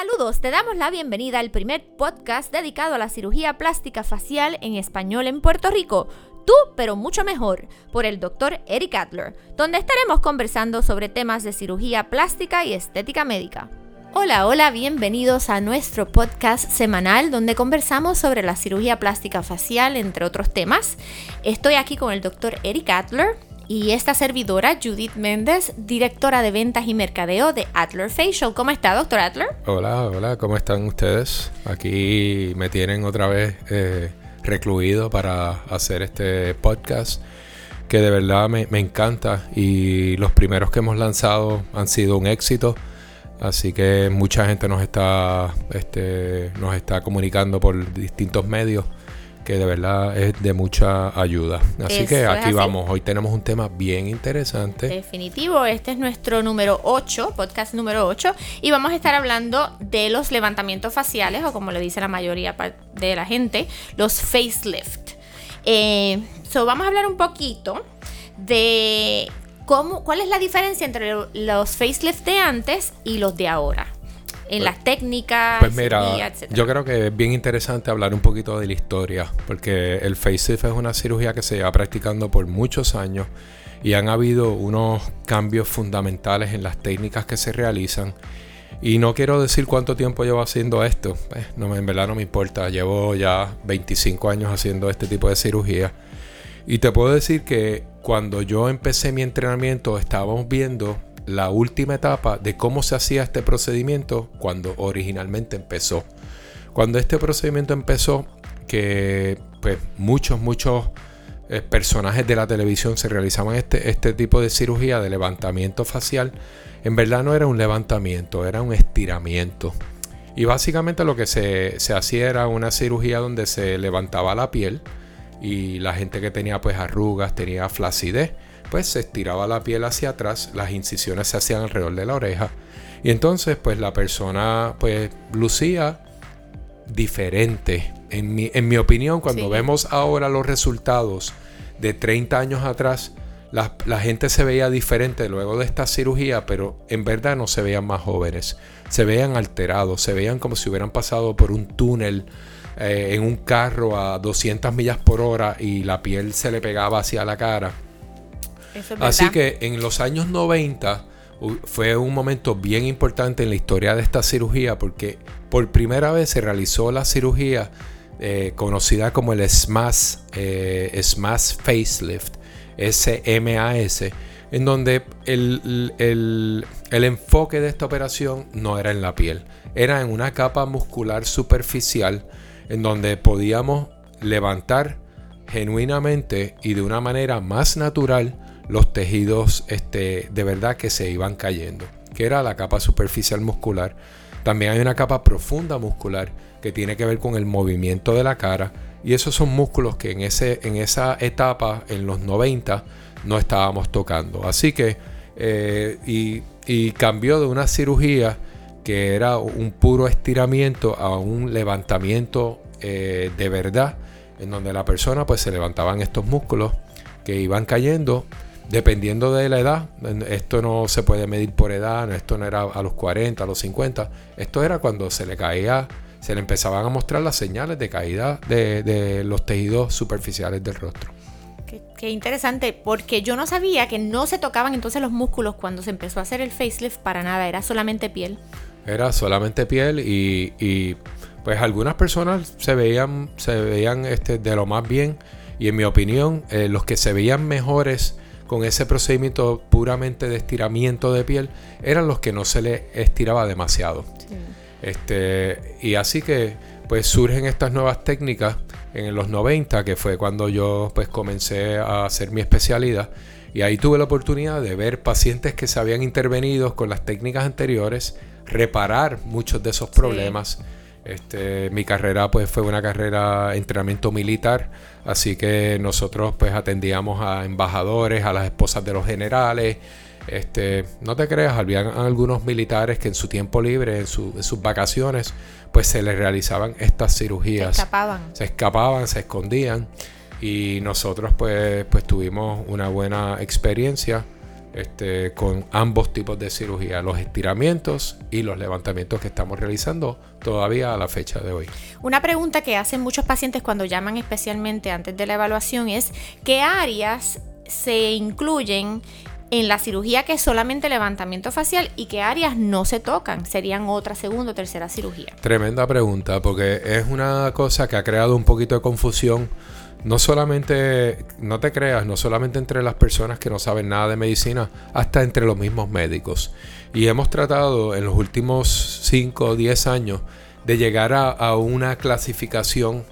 Saludos, te damos la bienvenida al primer podcast dedicado a la cirugía plástica facial en español en Puerto Rico. Tú, pero mucho mejor, por el doctor Eric Adler, donde estaremos conversando sobre temas de cirugía plástica y estética médica. Hola, hola, bienvenidos a nuestro podcast semanal donde conversamos sobre la cirugía plástica facial, entre otros temas. Estoy aquí con el doctor Eric Adler, y esta servidora, Judith Méndez, directora de ventas y mercadeo de Adler Facial. ¿Cómo está, doctor Adler? Hola, hola, ¿cómo están ustedes? Aquí me tienen otra vez eh, recluido para hacer este podcast que de verdad me, encanta y los primeros que hemos lanzado han sido un éxito. Así que mucha gente nos está, este, nos está comunicando por distintos medios que de verdad es de mucha ayuda. Así que aquí vamos, hoy tenemos un tema bien interesante. Definitivo, este es nuestro número 8, podcast número 8, y vamos a estar hablando de los levantamientos faciales, o como le dice la mayoría de la gente, los facelift. Eh, so vamos a hablar un poquito de cómo, cuál es la diferencia entre los facelift de antes y los de ahora en las técnicas. Pues mira, yo creo que es bien interesante hablar un poquito de la historia, porque el facelift es una cirugía que se lleva practicando por muchos años y han habido unos cambios fundamentales en las técnicas que se realizan. Y no quiero decir cuánto tiempo llevo haciendo esto, pues, no, en verdad no me importa, llevo ya 25 años haciendo este tipo de cirugía. Y te puedo decir que cuando yo empecé mi entrenamiento estábamos viendo la última etapa de cómo se hacía este procedimiento cuando originalmente empezó. Cuando este procedimiento empezó, que pues muchos, muchos eh, personajes de la televisión se realizaban este, este tipo de cirugía de levantamiento facial, en verdad no era un levantamiento, era un estiramiento. Y básicamente lo que se, se hacía era una cirugía donde se levantaba la piel y la gente que tenía pues arrugas, tenía flacidez, pues se estiraba la piel hacia atrás, las incisiones se hacían alrededor de la oreja y entonces pues la persona pues lucía diferente. En mi, en mi opinión, cuando vemos ahora los resultados de 30 años atrás, la, gente se veía diferente luego de esta cirugía, pero en verdad no se veían más jóvenes. Se veían alterados, se veían como si hubieran pasado por un túnel eh, en un carro a 200 millas por hora y la piel se le pegaba hacia la cara. Así que en los años 90 fue un momento bien importante en la historia de esta cirugía porque por primera vez se realizó la cirugía eh, conocida como el SMAS, eh, SMAS Facelift, SMAS, en donde el, el enfoque de esta operación no era en la piel, era en una capa muscular superficial en donde podíamos levantar genuinamente y de una manera más natural los tejidos este, de verdad que se iban cayendo, que era la capa superficial muscular. También hay una capa profunda muscular que tiene que ver con el movimiento de la cara y esos son músculos que en, ese, en esa etapa, en los 90, no estábamos tocando. Así que, eh, y, cambió de una cirugía que era un puro estiramiento a un levantamiento eh, de verdad, en donde la persona pues se levantaban estos músculos que iban cayendo dependiendo de la edad, esto no se puede medir por edad, esto no era a los 40, a los 50, esto era cuando se le caía, se le empezaban a mostrar las señales de caída de, los tejidos superficiales del rostro. Qué, interesante, porque yo no sabía que no se tocaban entonces los músculos cuando se empezó a hacer el facelift para nada, era solamente piel. Era solamente piel y, pues algunas personas se veían, se veían este, de lo más bien y en mi opinión eh, los que se veían mejores con ese procedimiento puramente de estiramiento de piel eran los que no se le estiraba demasiado. Este, y así que pues surgen estas nuevas técnicas en los 90, que fue cuando yo pues comencé a hacer mi especialidad. Y ahí tuve la oportunidad de ver pacientes que se habían intervenido con las técnicas anteriores, reparar muchos de esos problemas. Este, mi carrera pues fue una carrera de entrenamiento militar, así que nosotros pues atendíamos a embajadores, a las esposas de los generales. Este, no te creas, había algunos militares que en su tiempo libre, en, sus vacaciones, pues se les realizaban estas cirugías. Se escapaban. Se escapaban, se escondían y nosotros pues, pues tuvimos una buena experiencia este, con ambos tipos de cirugía, los estiramientos y los levantamientos que estamos realizando todavía a la fecha de hoy. Una pregunta que hacen muchos pacientes cuando llaman especialmente antes de la evaluación es ¿qué áreas se incluyen en la cirugía que es solamente levantamiento facial y qué áreas no se tocan? Serían otra segunda o tercera cirugía. Tremenda pregunta porque es una cosa que ha creado un poquito de confusión no solamente, no te creas, no solamente entre las personas que no saben nada de medicina, hasta entre los mismos médicos. Y hemos tratado en los últimos 5 o 10 años de llegar a, una clasificación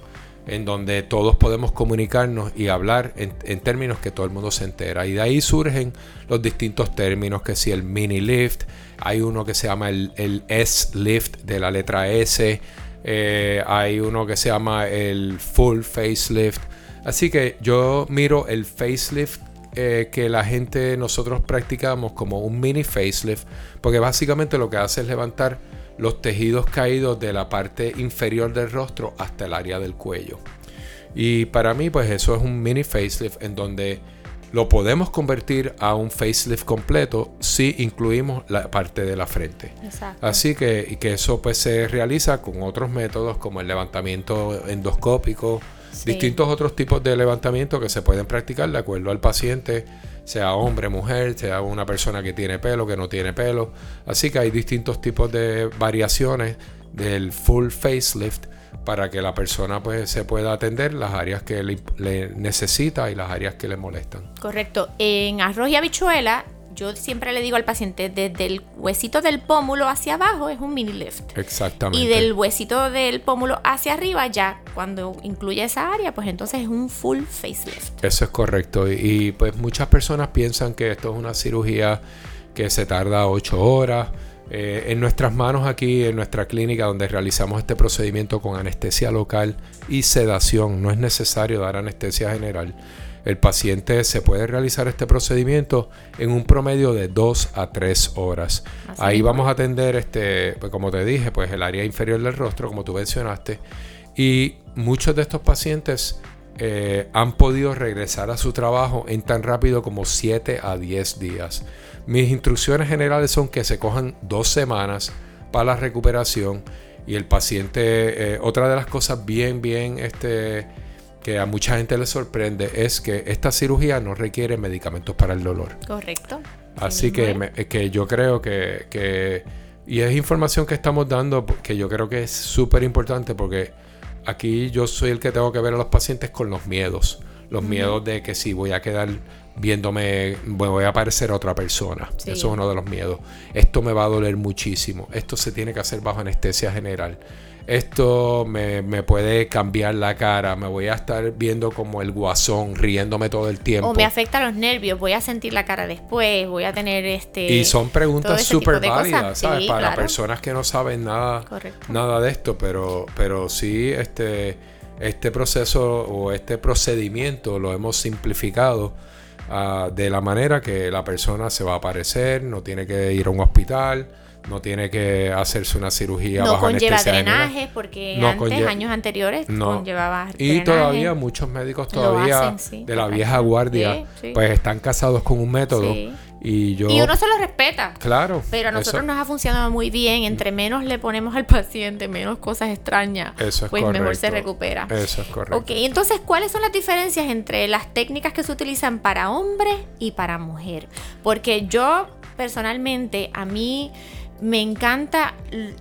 en donde todos podemos comunicarnos y hablar en, términos que todo el mundo se entera. Y de ahí surgen los distintos términos, que si el mini lift, hay uno que se llama el, el S-lift de la letra S, eh, hay uno que se llama el full facelift. Así que yo miro el facelift eh, que la gente nosotros practicamos como un mini facelift, porque básicamente lo que hace es levantar los tejidos caídos de la parte inferior del rostro hasta el área del cuello. Y para mí, pues eso es un mini facelift en donde lo podemos convertir a un facelift completo si incluimos la parte de la frente. Así que, que eso pues se realiza con otros métodos como el levantamiento endoscópico, distintos otros tipos de levantamiento que se pueden practicar de acuerdo al paciente, sea hombre, mujer, sea una persona que tiene pelo, que no tiene pelo. Así que hay distintos tipos de variaciones del full facelift para que la persona pues se pueda atender las áreas que le, necesita y las áreas que le molestan. Correcto. En arroz y habichuela yo siempre le digo al paciente, desde el huesito del pómulo hacia abajo es un mini lift. Exactamente. Y del huesito del pómulo hacia arriba, ya cuando incluye esa área, pues entonces es un full facelift. Eso es correcto. Y, pues muchas personas piensan que esto es una cirugía que se tarda 8 horas. Eh, en nuestras manos aquí, en nuestra clínica donde realizamos este procedimiento con anestesia local y sedación, no es necesario dar anestesia general el paciente se puede realizar este procedimiento en un promedio de 2 a 3 horas. Ahí vamos a atender, este, pues como te dije, pues el área inferior del rostro, como tú mencionaste, y muchos de estos pacientes eh, han podido regresar a su trabajo en tan rápido como 7 a 10 días. Mis instrucciones generales son que se cojan dos semanas para la recuperación y el paciente, eh, otra de las cosas bien, bien, este, que a mucha gente le sorprende es que esta cirugía no requiere medicamentos para el dolor. Correcto. Así que, que yo creo que, que, y es información que estamos dando que yo creo que es súper importante porque aquí yo soy el que tengo que ver a los pacientes con los miedos. Los miedos de que si voy a quedar viéndome, voy a parecer otra persona. Eso es uno de los miedos. Esto me va a doler muchísimo. Esto se tiene que hacer bajo anestesia general esto me, puede cambiar la cara, me voy a estar viendo como el guasón, riéndome todo el tiempo. O me afecta los nervios, voy a sentir la cara después, voy a tener este... Y son preguntas súper válidas, ¿sabes? Para personas que no saben nada, nada de esto, pero, pero sí, este, este proceso o este procedimiento lo hemos simplificado. Ah, de la manera que la persona se va a aparecer, no tiene que ir a un hospital, no tiene que hacerse una cirugía no conlleva drenaje porque antes años anteriores conllevaba y todavía muchos médicos todavía de la vieja guardia pues están casados con un método y yo y uno se lo respeta. Claro pero a nosotros nos ha funcionado muy bien. Entre menos le ponemos al paciente menos cosas extrañas pues mejor se recupera. Eso es correcto. Ok entonces cuáles son las diferencias entre las técnicas que se utilizan para hombre y para mujer porque yo personalmente a mí me encanta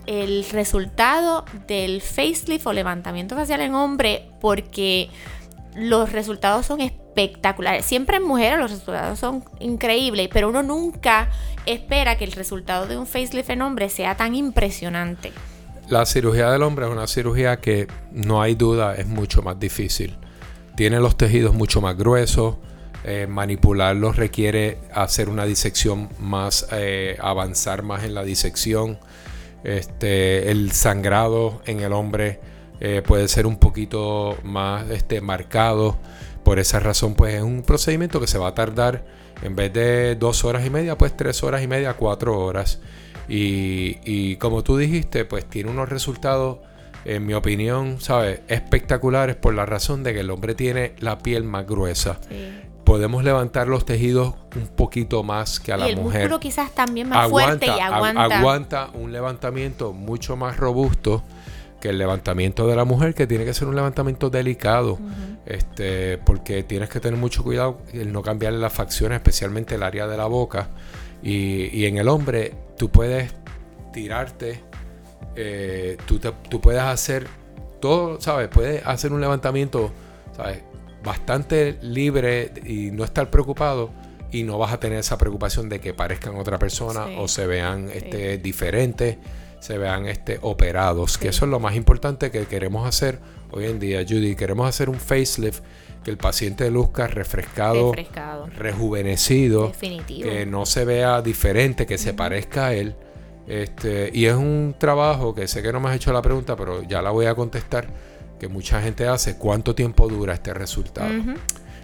el resultado del facelift o levantamiento facial en hombre porque los resultados son espectaculares. Siempre en mujeres los resultados son increíbles, pero uno nunca espera que el resultado de un facelift en hombre sea tan impresionante. La cirugía del hombre es una cirugía que no hay duda es mucho más difícil. Tiene los tejidos mucho más gruesos, eh, manipularlos requiere hacer una disección más, eh, avanzar más en la disección. Este, el sangrado en el hombre eh, puede ser un poquito más este, marcado. Por esa razón, pues es un procedimiento que se va a tardar en vez de dos horas y media, pues tres horas y media, cuatro horas. Y, y como tú dijiste, pues tiene unos resultados, en mi opinión, ¿sabes? Espectaculares por la razón de que el hombre tiene la piel más gruesa. podemos levantar los tejidos un poquito más que a y la el mujer. músculo quizás también más fuerte y ag- aguanta. aguanta un levantamiento mucho más robusto que el levantamiento de la mujer, que tiene que ser un levantamiento delicado, este, porque tienes que tener mucho cuidado en no cambiarle las facciones, especialmente el área de la boca. Y, y en el hombre, tú puedes tirarte, eh, tú, te- tú puedes hacer todo, ¿sabes? Puedes hacer un levantamiento, ¿sabes? Bastante libre y no estar preocupado y no vas a tener esa preocupación de que parezcan otra persona Sí. o se vean este, diferentes, se vean este, operados, Sí. que eso es lo más importante que queremos hacer hoy en día, Judy. Queremos hacer un facelift que el paciente luzca refrescado, Refrescado. rejuvenecido, Definitivo. que no se vea diferente, que se parezca a él. Este, y es un trabajo que sé que no me has hecho la pregunta, pero ya la voy a contestar, que mucha gente hace. ¿Cuánto tiempo dura este resultado?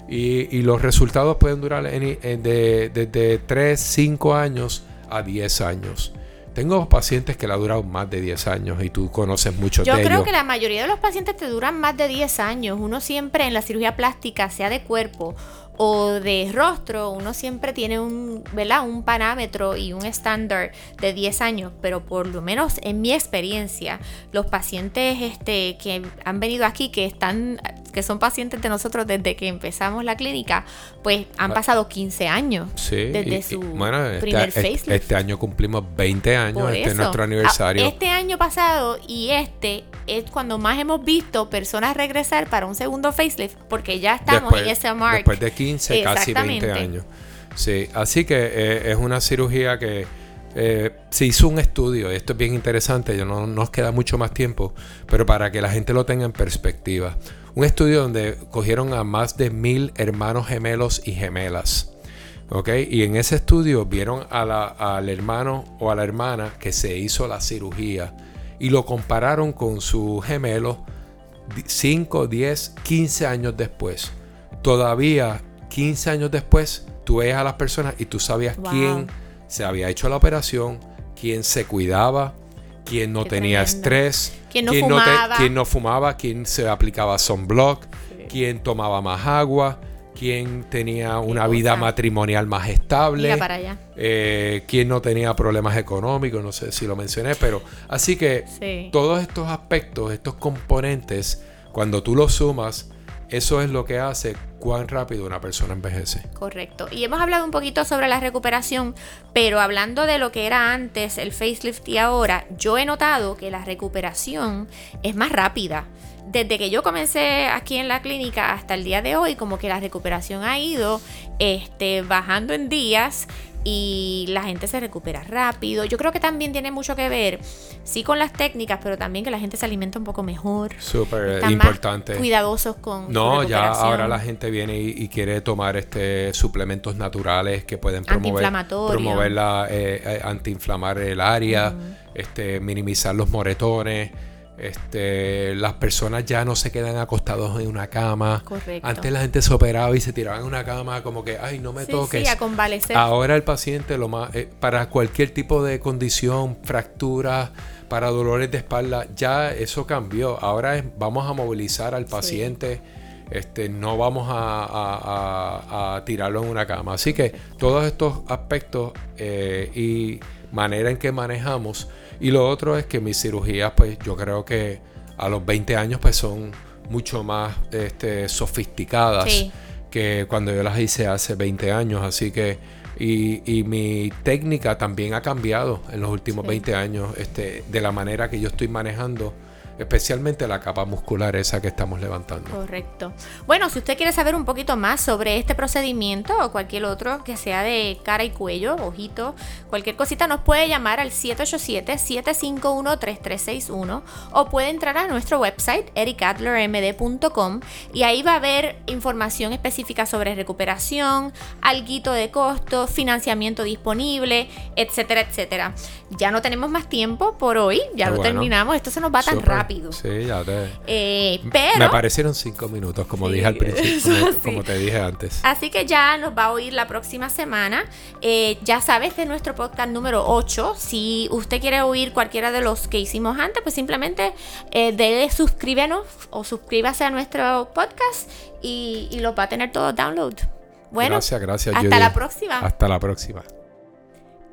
Y, y los resultados pueden durar en de, desde 3, 5 años a 10 años. Tengo pacientes que la duran más de 10 años y tú conoces muchos Yo de creo ellos. que la mayoría de los pacientes te duran más de 10 años. Uno siempre en la cirugía plástica, sea de cuerpo o de rostro, uno siempre tiene un, ¿verdad? un parámetro y un estándar de 10 años, pero por lo menos en mi experiencia, los pacientes este, que han venido aquí, que están, que son pacientes de nosotros desde que empezamos la clínica, pues han pasado 15 años. Sí, desde y- y, su bueno, este- primer este, facelift. este año cumplimos 20 años, Por este es nuestro aniversario. Ah, Este año pasado y este es cuando más hemos visto personas regresar para un segundo facelift, porque ya estamos en ese mark. después de 15, casi 20 Exactamente. años. Sí, así que eh, es una cirugía que eh, se hizo un estudio, y esto es bien interesante, ya no nos queda mucho más tiempo, pero para que la gente lo tenga en perspectiva. Un estudio donde cogieron a más de mil hermanos gemelos y gemelas. ¿ok? Y en ese estudio vieron a la- al hermano o a la hermana que se hizo la cirugía y lo compararon con su gemelo 5, 10, 15 años después. Todavía 15 años después, tú ves a las personas y tú sabías Wow. quién se había hecho la operación, quién se cuidaba, quién no Qué tenía tremendo. estrés, Quién no te- quién no fumaba, quién se aplicaba sunblock, Sí. quién tomaba más agua, quién tenía una vida matrimonial más estable. Mira para allá. Eh, quien no tenía problemas económicos, no sé si lo mencioné, pero así que Sí. todos estos aspectos, estos componentes, cuando tú los sumas, eso es lo que hace cuán rápido una persona envejece. Correcto. Y hemos hablado un poquito sobre la recuperación, pero hablando de lo que era antes, el facelift y ahora, yo he notado que la recuperación es más rápida. Desde que yo comencé aquí en la clínica hasta el día de hoy, como que la recuperación ha ido este, bajando en días y la gente se recupera rápido. Yo creo que también tiene mucho que ver, sí con las técnicas, pero también que la gente se alimenta un poco mejor. Súper importante. más cuidadosos con su No, ya ahora la gente viene y, y quiere tomar este suplementos naturales que pueden promover, promover la, eh, eh, antiinflamar el área, este, minimizar los moretones. Este, las personas ya no se quedan acostados en una cama. Correcto. Antes la gente se operaba y se tiraba en una cama como que, ay, no me Sí, toques. sí, a convalecer. Ahora el paciente lo más eh, para cualquier tipo de condición, fractura, para dolores de espalda, ya eso cambió. Ahora es, vamos a movilizar al paciente. Este, no vamos a, a- a- a tirarlo en una cama. Así que todos estos aspectos eh, y manera en que manejamos. Y lo otro es que mis cirugías, pues yo creo que a los 20 años, pues son mucho más este, sofisticadas Sí. que cuando yo las hice hace 20 años. Así que, y, y mi técnica también ha cambiado en los últimos Sí. 20 años, este, de la manera que yo estoy manejando, especialmente la capa muscular esa que estamos levantando. Correcto. Bueno, si usted quiere saber un poquito más sobre este procedimiento o cualquier otro que sea de cara y cuello, ojito, cualquier cosita, nos puede llamar al 787-751-3361 o puede entrar a nuestro website, ericadlermd.com y ahí va a haber información específica sobre recuperación, alguito de costo, financiamiento disponible, etcétera, etcétera. Ya no tenemos más tiempo por hoy, ya lo bueno. terminamos, esto se nos va tan Súper. Rápido. Sí, ya te... Eh, pero... Me parecieron cinco minutos, como Sí, dije al principio, como, sí. como te dije antes. Así que ya nos va a oír la próxima semana. Eh, ya sabes de nuestro podcast número 8. Si usted quiere oír cualquiera de los que hicimos antes, pues simplemente eh, dele suscríbenos o suscríbase a nuestro podcast y, y los va a tener todo download. Bueno, gracias, gracias. hasta Judy. la próxima. Hasta la próxima.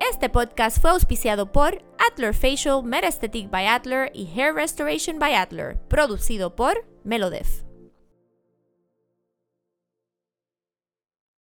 Este podcast fue auspiciado por Adler Facial, Metaesthetic by Adler y Hair Restoration by Adler, producido por Melodef.